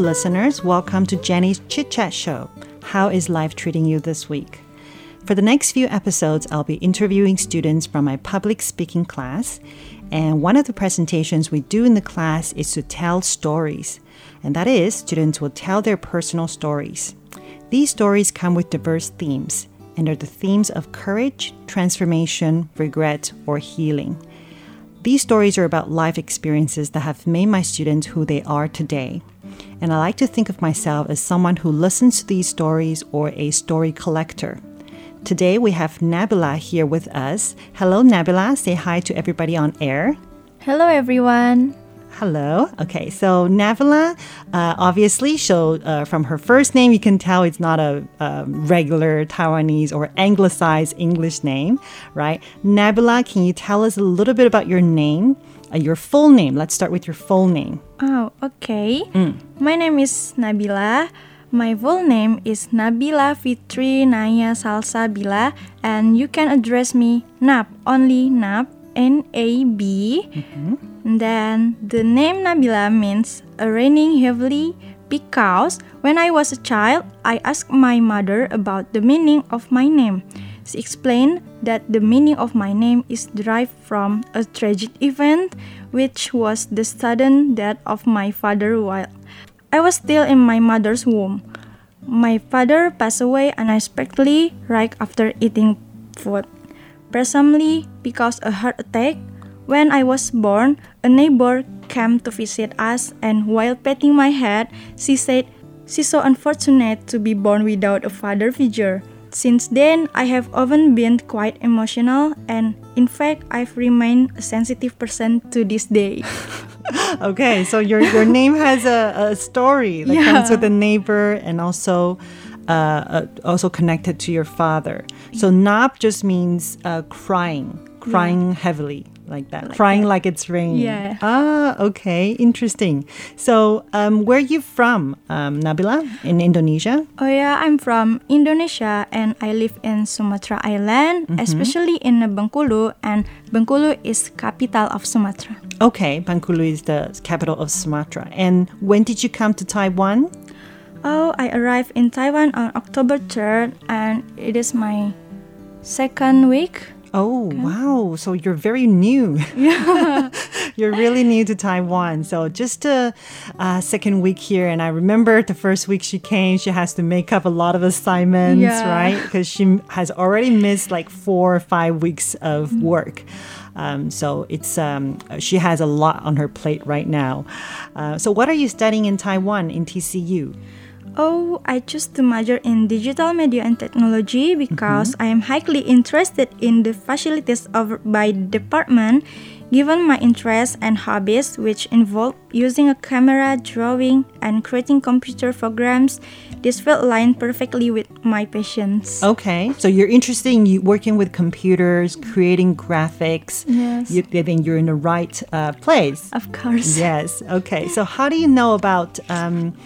Listeners. Welcome to Jenny's Chit Chat Show. How is life treating you this week? For the next few episodes, I'll be interviewing students from my public speaking class. And one of the presentations we do in the class is to tell stories. And that is, students will tell their personal stories. These stories come with diverse themes and are the themes of courage, transformation, regret, or healing. These stories are about life experiences that have made my students who they are today. And I like to think of myself as someone who listens to these stories or a story collector. Today we have Nabila here with us. Hello, Nabila. Say hi to everybody on air. Hello everyone. Hello. Okay, so Nabila, uh, obviously, so uh, from her first name, you can tell it's not a um, regular Taiwanese or anglicized English name, right? Nabila, can you tell us a little bit about your name, uh, your full name? Let's start with your full name. Oh, okay. My name is Nabila. My full name is Nabila Fitri Naya Salsabila, and you can address me Nab, only Nab, N A B. Then the name Nabila means raining heavily because when I was a child, I asked my mother about the meaning of my name. She explained that the meaning of my name is derived from a tragic event, which was the sudden death of my father while I was still in my mother's womb. My father passed away unexpectedly right after eating food, presumably because of a heart attack. When I was born, a neighbor came to visit us, and while patting my head, she said she's so unfortunate to be born without a father figure. Since then, I have often been quite emotional, and in fact, I've remained a sensitive person to this day. Okay, so your, your name has a, a story that comes with a neighbor and also uh, uh, also connected to your father. So Nab just means uh, crying, crying heavily like that, crying like it's raining. Yeah. Ah, okay, interesting. So um, where are you from, um, Nabila? In Indonesia? Oh yeah, I'm from Indonesia and I live in Sumatra Island, especially in Bengkulu and Bengkulu is capital of Sumatra. Okay, Bengkulu is the capital of Sumatra. And when did you come to Taiwan? Oh, I arrived in Taiwan on October 3rd and it is my second week. Oh, wow. So you're very new. Yeah. you're really new to Taiwan. So just a uh, second week here. And I remember the first week she came, she has to make up a lot of assignments, Yeah. right? Because she has already missed like four or five weeks of work. Um, so it's um, she has a lot on her plate right now. Uh, so what are you studying in Taiwan in TCU? Oh, I chose to major in digital media and technology because I am highly interested in the facilities offered by the department. Given my interests and hobbies, which involve using a camera, drawing, and creating computer programs, this field aligned perfectly with my passions. Okay, so you're interested in you working with computers, creating graphics. Yes. You, then you're in the right uh, place. Of course. Yes. Okay. So how do you know about um,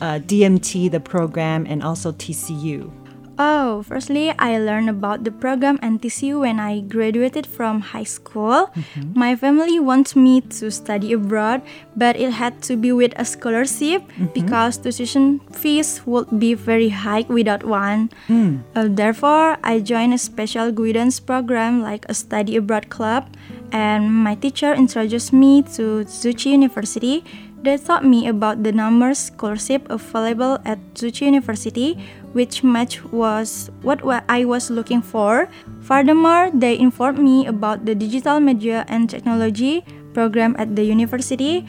uh, DMT, the program, and also TCU? Oh, firstly, I learned about the program and TCU when I graduated from high school. Mm-hmm. My family wants me to study abroad, but it had to be with a scholarship mm-hmm. because tuition fees would be very high without one. Mm. Uh, therefore, I joined a special guidance program like a study abroad club, and my teacher introduced me to Tzu Chi University. They taught me about the numerous scholarship available at Tzu Chi University which match was what I was looking for. Furthermore, they informed me about the digital media and technology program at the university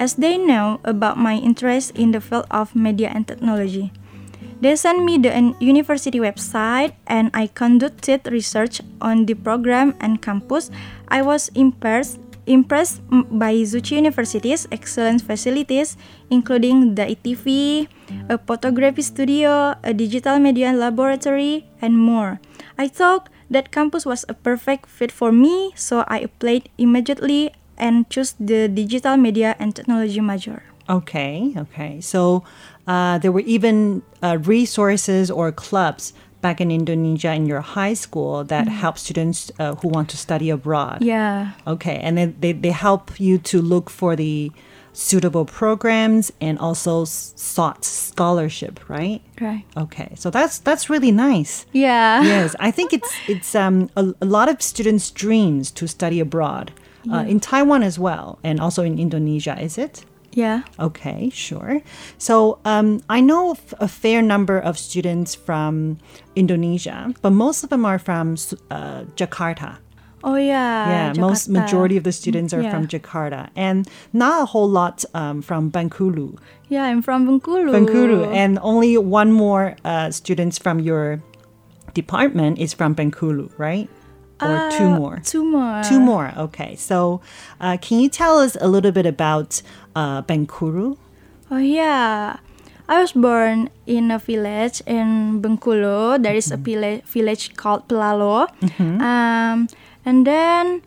as they know about my interest in the field of media and technology. They sent me the university website and I conducted research on the program and campus. I was impressed impressed by Tzu Chi University's excellent facilities, including the ITV, a photography studio, a digital media laboratory, and more. I thought that campus was a perfect fit for me, so I applied immediately and chose the digital media and technology major. Okay, okay. So uh, there were even uh, resources or clubs back in Indonesia in your high school that mm. help students uh, who want to study abroad. Yeah. Okay, and then they, they help you to look for the suitable programs and also sought scholarship, right? Right. Okay, so that's that's really nice. Yeah. Yes, I think it's it's um a, a lot of students' dreams to study abroad, uh, in Taiwan as well, and also in Indonesia. Is it? Yeah. Okay, sure. So um, I know a fair number of students from Indonesia, but most of them are from uh, Jakarta. Oh yeah. Yeah, Jakarta. most majority of the students are yeah. from Jakarta, and not a whole lot um, from Bengkulu. Yeah, I'm from Bengkulu. Bengkulu, and only one more uh, students from your department is from Bengkulu, right? Or uh, two more? Two more. Two more. Okay. So, uh, can you tell us a little bit about uh, Bengkulu? Oh yeah. I was born in a village in Bengkulu. There is mm-hmm. a village, village called Pelalo. Mm-hmm. Um, and then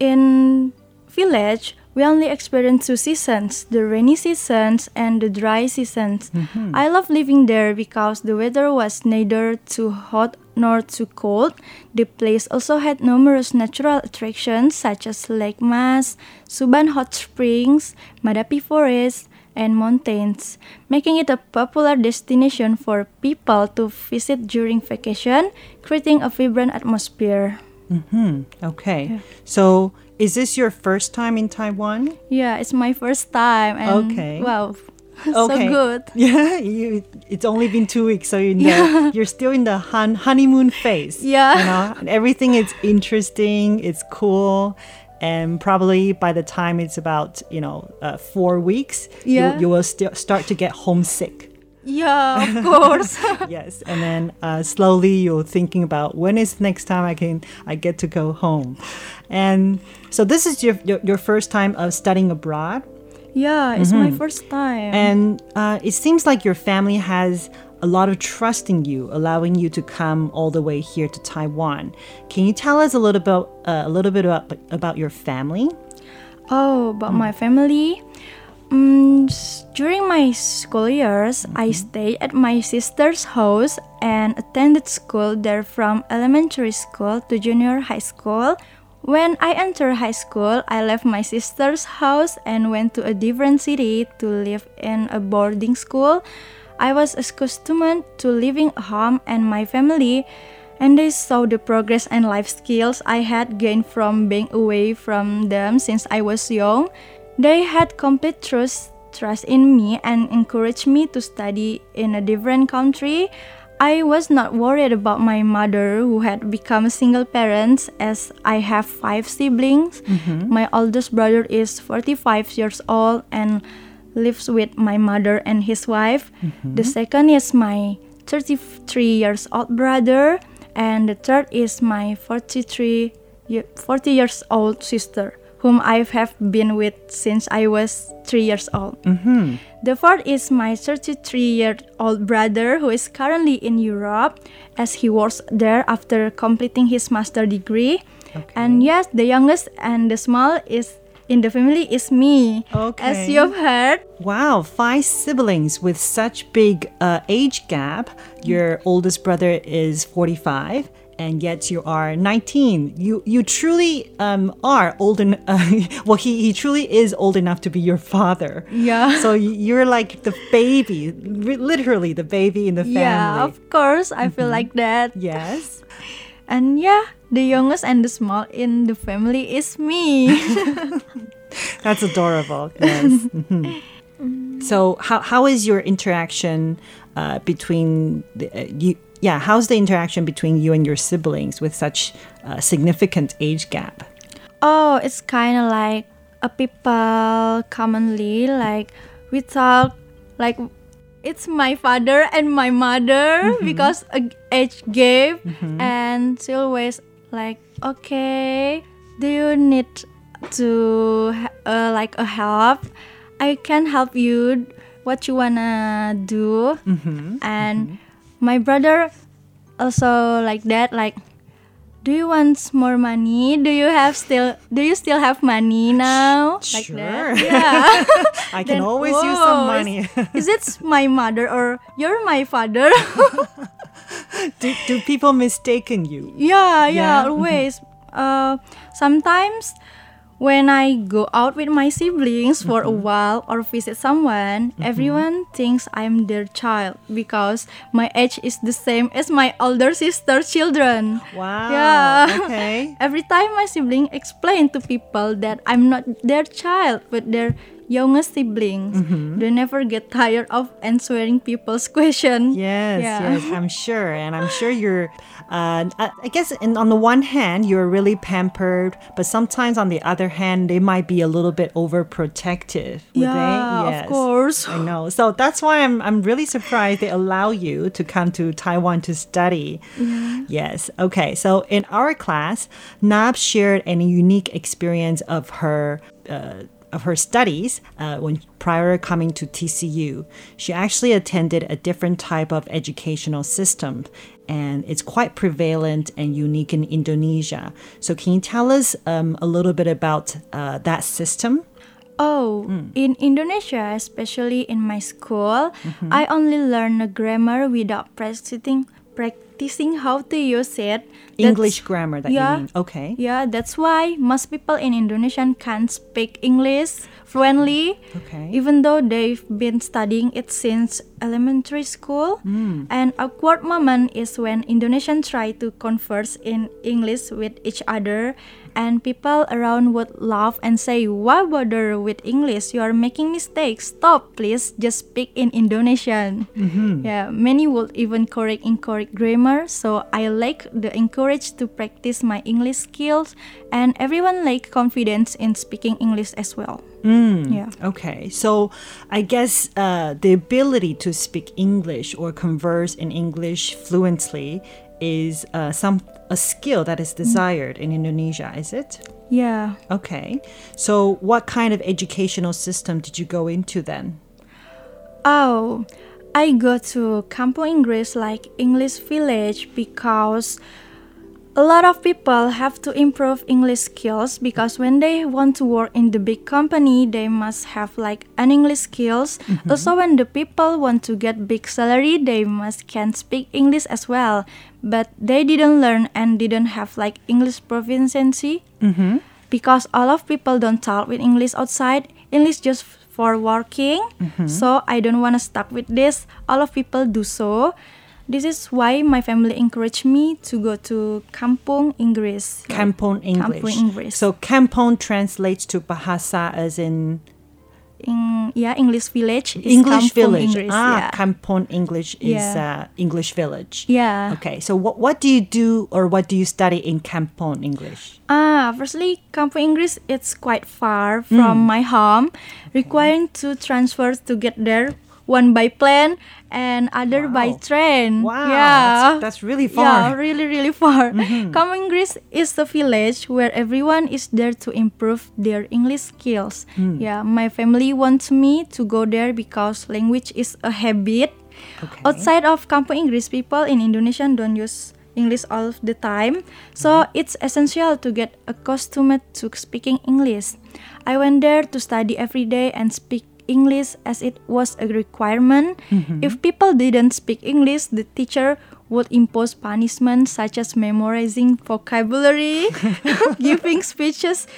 in village, we only experience two seasons the rainy seasons and the dry seasons. Mm-hmm. I love living there because the weather was neither too hot nor too cold. The place also had numerous natural attractions such as Lake Mas, Suban Hot Springs, Madapi Forest, and mountains, making it a popular destination for people to visit during vacation, creating a vibrant atmosphere. Mm-hmm. Okay. Yeah. So, is this your first time in Taiwan? Yeah, it's my first time. And okay. Wow, okay. so good. Yeah, you, it's only been two weeks, so you know yeah. you're still in the hun- honeymoon phase. Yeah, you know, everything is interesting. It's cool, and probably by the time it's about you know uh, four weeks, yeah. you, you will st- start to get homesick. Yeah, of course. yes, and then uh, slowly you're thinking about when is next time I can I get to go home, and so this is your your, your first time of studying abroad. Yeah, it's mm-hmm. my first time. And uh, it seems like your family has a lot of trust in you, allowing you to come all the way here to Taiwan. Can you tell us a little bit, uh, a little bit about, about your family? Oh, about mm. my family. Um, during my school years, mm-hmm. I stayed at my sister's house and attended school there from elementary school to junior high school when I entered high school, I left my sister's house and went to a different city to live in a boarding school. I was accustomed to living at home and my family, and they saw the progress and life skills I had gained from being away from them since I was young. They had complete trust, trust in me and encouraged me to study in a different country. I was not worried about my mother who had become a single parent as I have five siblings. Mm-hmm. My oldest brother is 45 years old and lives with my mother and his wife. Mm-hmm. The second is my 33 years old brother and the third is my 43 40 years old sister whom I have been with since I was three years old. Mm-hmm. The fourth is my 33 year old brother who is currently in Europe as he works there after completing his master degree. Okay. And yes, the youngest and the small is in the family is me. Okay. As you've heard, Wow, five siblings with such big uh, age gap. Your oldest brother is 45 and yet you are 19. You you truly um, are old en- uh, well he, he truly is old enough to be your father. Yeah. So you're like the baby, literally the baby in the family. yeah, of course, I feel like that. yes. And yeah, the youngest and the small in the family is me. That's adorable. Yes. Mhm. So, how, how is your interaction uh, between the, uh, you? Yeah, how's the interaction between you and your siblings with such uh, significant age gap? oh, it's kind of like a people commonly like we talk like it's my father and my mother because age gap and she always like okay do you need to uh, like a help? I can help you what you wanna do? And my brother also like that like do you want more money do you have still do you still have money now like Sure. that yeah I can Then, always use some money. is, is it my mother or you're my father do, do people mistaken you? yeah, yeah, Yeah. always. Uh, sometimes when I go out with my siblings for a mm-hmm. while or visit someone, mm-hmm. everyone thinks I'm their child because my age is the same as my older sister's children. Wow. Yeah. Okay. Every time my sibling explain to people that I'm not their child but their youngest siblings, they never get tired of answering people's questions. Yes, Yeah. yes, I'm sure, and I'm sure you're. Uh, I guess, in, on the one hand, you're really pampered, but sometimes on the other hand, they might be a little bit overprotective. Yeah, they? of course. I know. So that's why I'm I'm really surprised they allow you to come to Taiwan to study. Yeah. Yes. Okay. So in our class, Nab shared a unique experience of her. Uh, of her studies uh, when prior to coming to TCU, she actually attended a different type of educational system, and it's quite prevalent and unique in Indonesia. So, can you tell us um, a little bit about uh, that system? Oh, in Indonesia, especially in my school, I only learn the grammar without practicing practicing how to use it. That's- English grammar that yeah, you mean. Okay. Yeah, that's why most people in Indonesia can't speak English fluently, Okay. even though they've been studying it since elementary school. Hmm. And awkward moment is when Indonesians try to converse in English with each other, and people around would laugh and say, "Why bother with English? You are making mistakes. Stop, please. Just speak in Indonesian." Yeah, many would even correct incorrect grammar. So I like the encourage to practice my English skills, and everyone like confidence in speaking English as well. Yeah. Okay, so I guess uh, the ability to speak English or converse in English fluently is uh, some a skill that is mm. desired in Indonesia, is it? Yeah. Okay, so what kind of educational system did you go into then? Oh, I go to Kampung Inggris like English Village because a lot of people have to improve English skills because when they want to work in the big company, they must have like an English skills. Mm-hmm. Also, when the people want to get big salary, they must can speak English as well. But they didn't learn and didn't have like English proficiency mm-hmm. because all of people don't talk with English outside. English just for working. Mm-hmm. So I don't want to stuck with this. All of people do so. This is why my family encouraged me to go to Kampung Inggris. Kampong English. Kampung Inggris. So Kampong translates to Bahasa as in in yeah, English village. is English Kampung village. Inggris, ah, yeah. Kampong English is Yeah. uh, English village. yeah. Okay, so what what do you do or what do you study in Kampong English? Ah, firstly, Kampung Inggris it's quite far from my home, requiring to transfer to get there. One by plane and other by train. Wow, yeah, that's- that's really far. Mm-hmm. really, really far. Kampung Inggris is the village where everyone is there to improve their English skills. Hmm. Yeah, my family wants me to go there because language is a habit. Okay. Outside of Kampung Inggris, people in Indonesia don't use English all of the time. So it's essential to get accustomed to speaking English. I went there to study every day and speak English as it was a requirement. Mm-hmm. If people didn't speak English, the teacher would impose punishment such as memorizing vocabulary, giving speeches,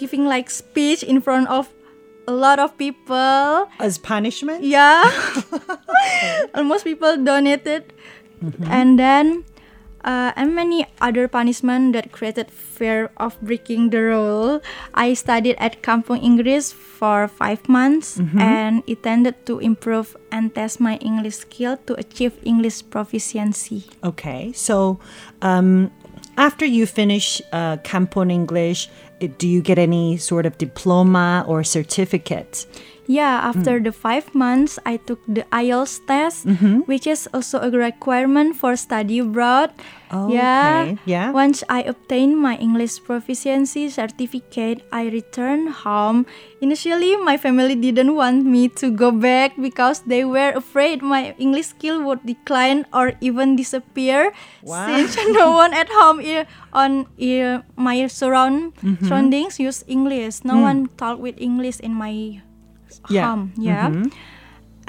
giving like speech in front of a lot of people. As punishment? Yeah. Almost people donated. Mm-hmm. And then uh, and many other punishment that created fear of breaking the rule. I studied at Kampung Inggris for five months and it tended to improve and test my English skill to achieve English proficiency. Okay, so um, after you finish uh, Kampon English, do you get any sort of diploma or certificate? Yeah, after mm. the five months, I took the IELTS test, mm-hmm. which is also a requirement for study abroad. Yeah. Okay, yeah. Once I obtained my English proficiency certificate, I returned home. Initially, my family didn't want me to go back because they were afraid my English skill would decline or even disappear Wow. since no one at home on my surround mm-hmm. surroundings use English. No mm. one talk with English in my Yeah. Yeah. Mm-hmm.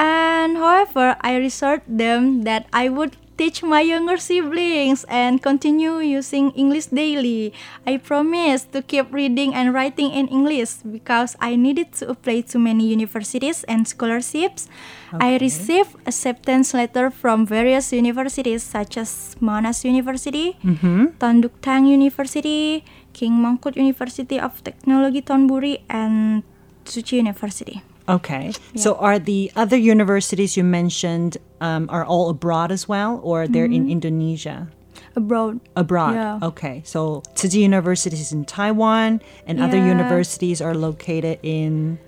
And however, I assured them that I would teach my younger siblings and continue using English daily. I promised to keep reading and writing in English because I needed to apply to many universities and scholarships. I received acceptance letter from various universities such as Monash University, mm-hmm. Tonduk Tang University, King Mongkut University of Technology Thonburi, and Tzu Chi University. Okay, so are the other universities you mentioned um, are all abroad as well, or they're in Indonesia? Abroad. Abroad. Yeah. Okay, so Tzu University is in Taiwan, and other universities are located in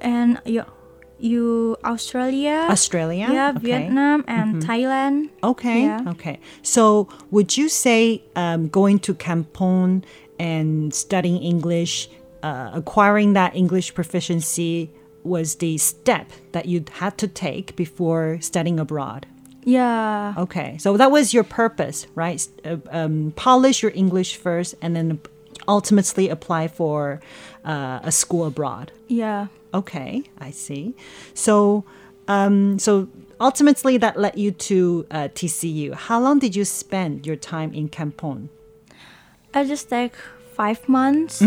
and you, you Australia, Australia. yeah, Okay. Vietnam and Thailand. Okay. Yeah. Okay. So, would you say um, going to Kampong and studying English, uh, acquiring that English proficiency, was the step that you had to take before studying abroad? Yeah, Okay. So that was your purpose, right? Uh, Um, polish your English first, and then ultimately apply for uh, a school abroad. yeah, Okay, I see. So, um, so ultimately that led you to uh, TCU. How long did you spend your time in Kampong? I just take five months,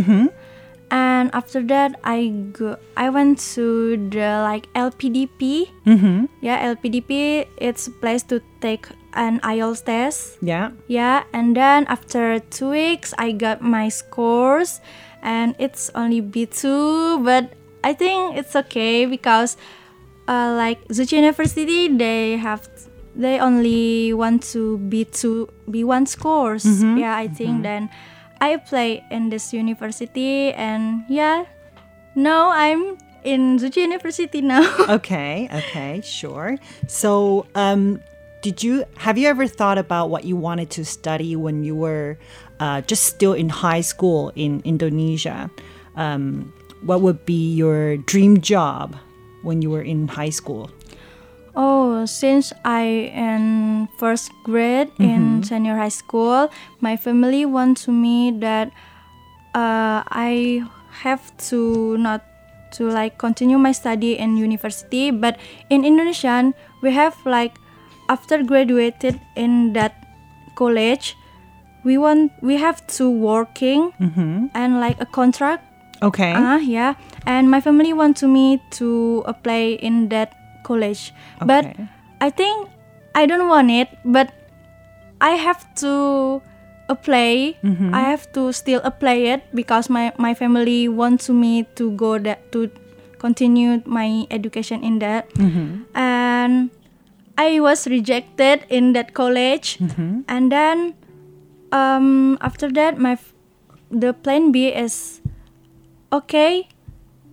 and after that I go. I went to the like LPDP. Mm-hmm. Yeah, LPDP. It's a place to take an IELTS test. Yeah. Yeah, and then after two weeks, I got my scores, and it's only B2, but I think it's okay because, uh, like Tzu Chi University, they have they only want to B2 B1 scores. Yeah, I think then I play in this university, and yeah, now I'm in Tzu Chi University now. Okay. Okay. Sure. So, um, did you have you ever thought about what you wanted to study when you were uh, just still in high school in Indonesia? Um, what would be your dream job when you were in high school? Oh, since I in first grade in senior high school, my family want to me that uh, I have to not to like continue my study in university, but in Indonesian we have like after graduated in that college, we want we have to working and like a contract Okay. Ah, yeah. And my family want to me to apply in that college. But I think I don't want it, but I have to apply. Mm-hmm. I have to still apply it because my, my family wants me to go that to continue my education in that. Mm-hmm. And I was rejected in that college. Mm-hmm. And then um, after that my the plan B is okay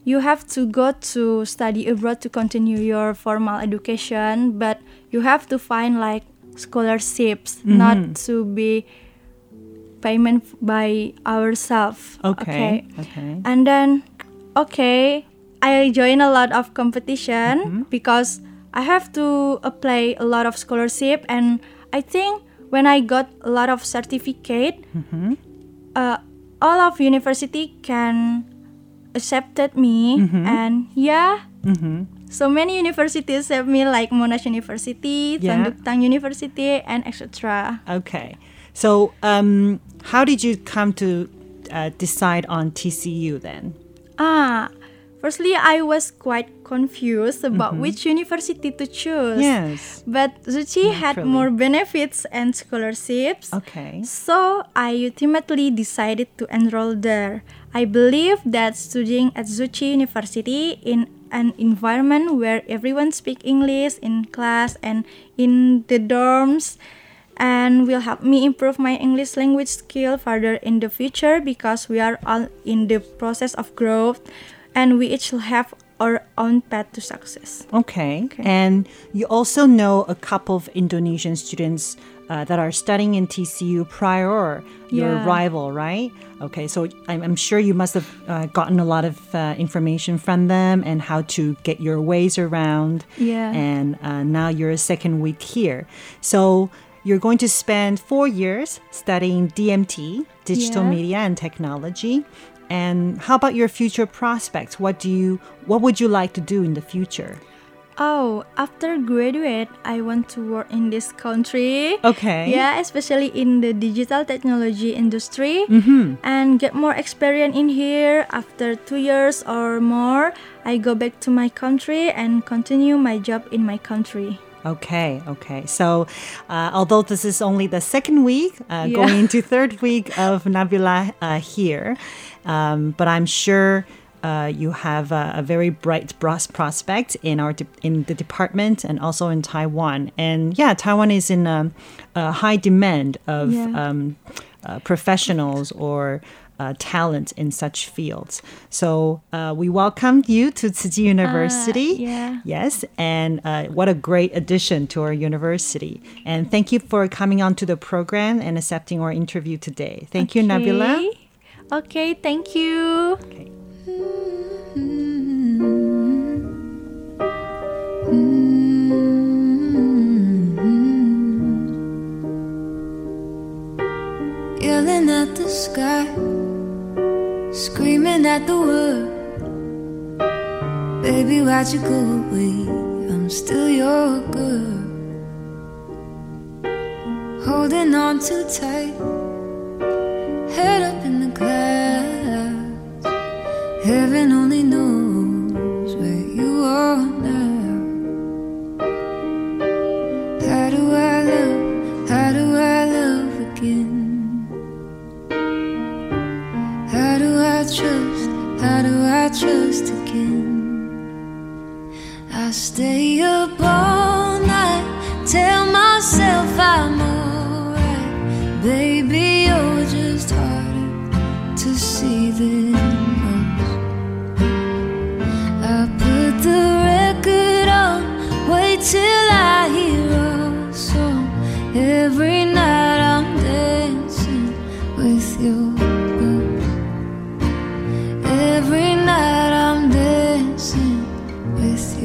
you have to go to study abroad to continue your formal education but you have to find like scholarships mm-hmm. not to be payment by ourselves Okay. Okay. Okay. and then okay i join a lot of competition mm-hmm. because i have to apply a lot of scholarship and i think when I got a lot of certificate, mm-hmm. uh, all of university can accepted me, and yeah, so many universities accept me like Monash University, Yeah. Thang University, and etc. Okay. So, um, how did you come to uh, decide on TCU then? Ah, firstly, I was quite confused about mm-hmm. which university to choose. Yes. But Tzu Chi had more benefits and scholarships. Okay. So I ultimately decided to enroll there. I believe that studying at Tzu Chi University in an environment where everyone speaks English in class and in the dorms and will help me improve my English language skill further in the future because we are all in the process of growth and we each have our own path to success. Okay. And you also know a couple of Indonesian students uh, that are studying in TCU prior your Yeah. arrival, right? Okay. So I'm, I'm sure you must have uh, gotten a lot of uh, information from them and how to get your ways around. Yeah. And uh, now you're a second week here. So you're going to spend four years studying DMT, digital Yeah. media and technology. And how about your future prospects? What do you what would you like to do in the future? Oh, after graduate, I want to work in this country. Okay. Yeah, especially in the digital technology industry Mm-hmm. and get more experience in here. After two years or more, I go back to my country and continue my job in my country. Okay, okay. So, uh, although this is only the second week, uh, Yeah. going into third week of Nabila uh, here, um, but I'm sure uh, you have a, a very bright pros- prospect in our de- in the department and also in Taiwan. And yeah, Taiwan is in a, a high demand of Yeah. um, uh, professionals or uh, talent in such fields. So uh, we welcome you to Tzu Chi University. yeah. Yes, and uh, what a great addition to our university. And thank you for coming on to the program and accepting our interview today. Thank you, Nabila. Okay. Okay, thank you. Yelling at the sky, screaming at the world. Baby, why'd you go away? I'm still your girl. Holding on too tight, head up in the clouds. Heaven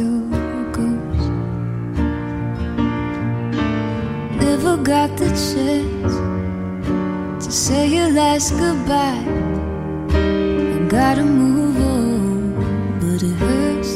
your ghost. Never got the chance to say your last goodbye. I gotta move on, but it hurts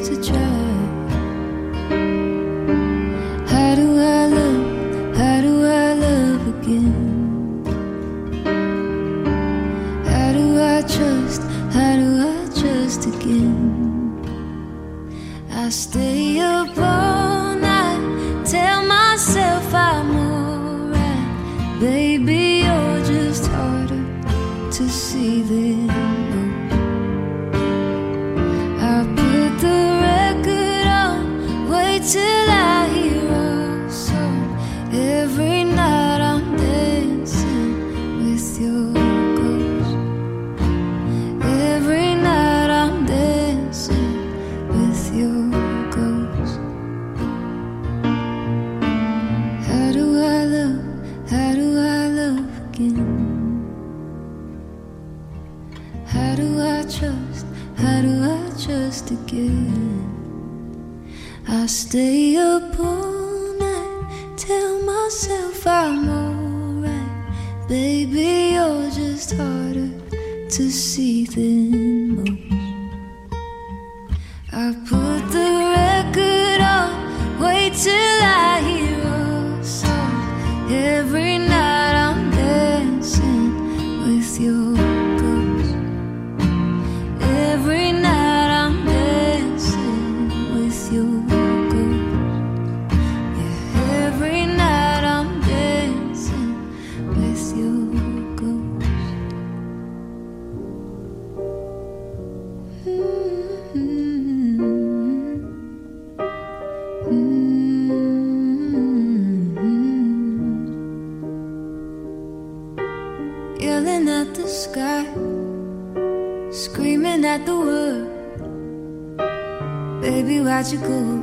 you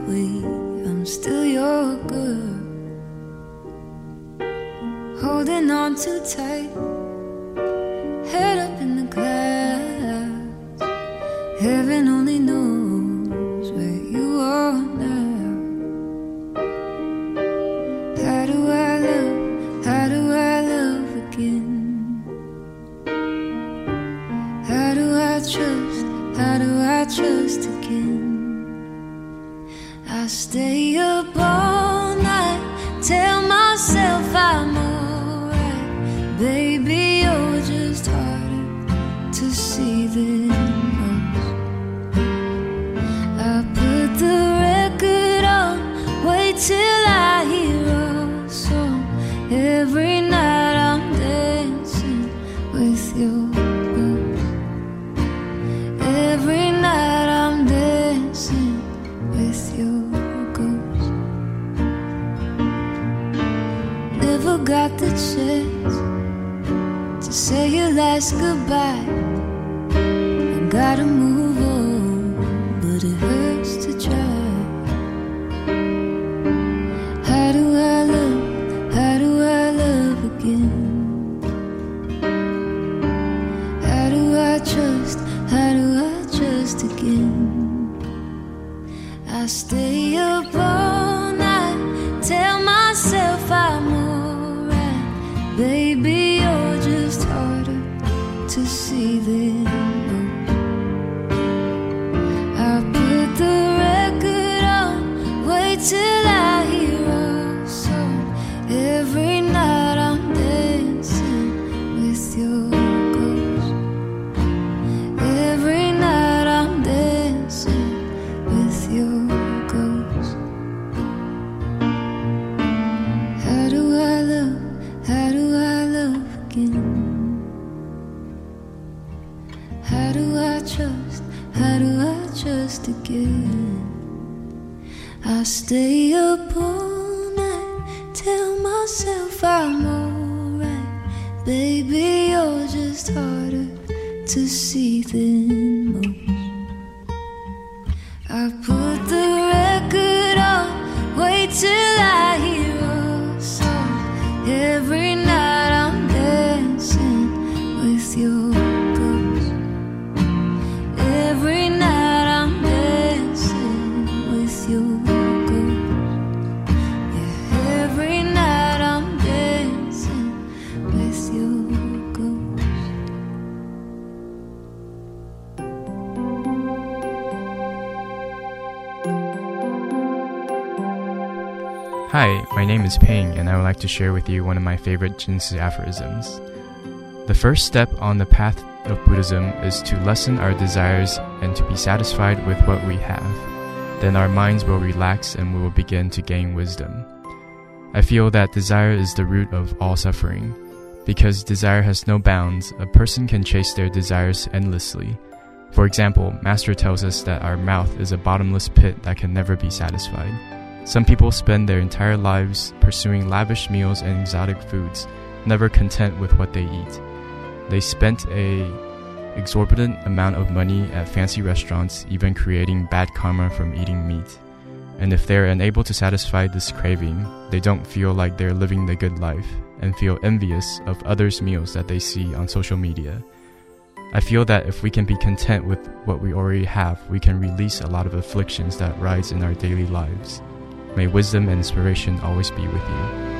got the chance to say your last goodbye. I stay see than is and I would like to share with you one of my favorite Jing Si aphorisms. The first step on the path of Buddhism is to lessen our desires and to be satisfied with what we have. Then our minds will relax and we will begin to gain wisdom. I feel that desire is the root of all suffering. Because desire has no bounds, a person can chase their desires endlessly. For example, Master tells us that our mouth is a bottomless pit that can never be satisfied. Some people spend their entire lives pursuing lavish meals and exotic foods, never content with what they eat. They spent a exorbitant amount of money at fancy restaurants, even creating bad karma from eating meat. And if they're unable to satisfy this craving, they don't feel like they're living the good life and feel envious of others' meals that they see on social media. I feel that if we can be content with what we already have, we can release a lot of afflictions that rise in our daily lives. May wisdom and inspiration always be with you.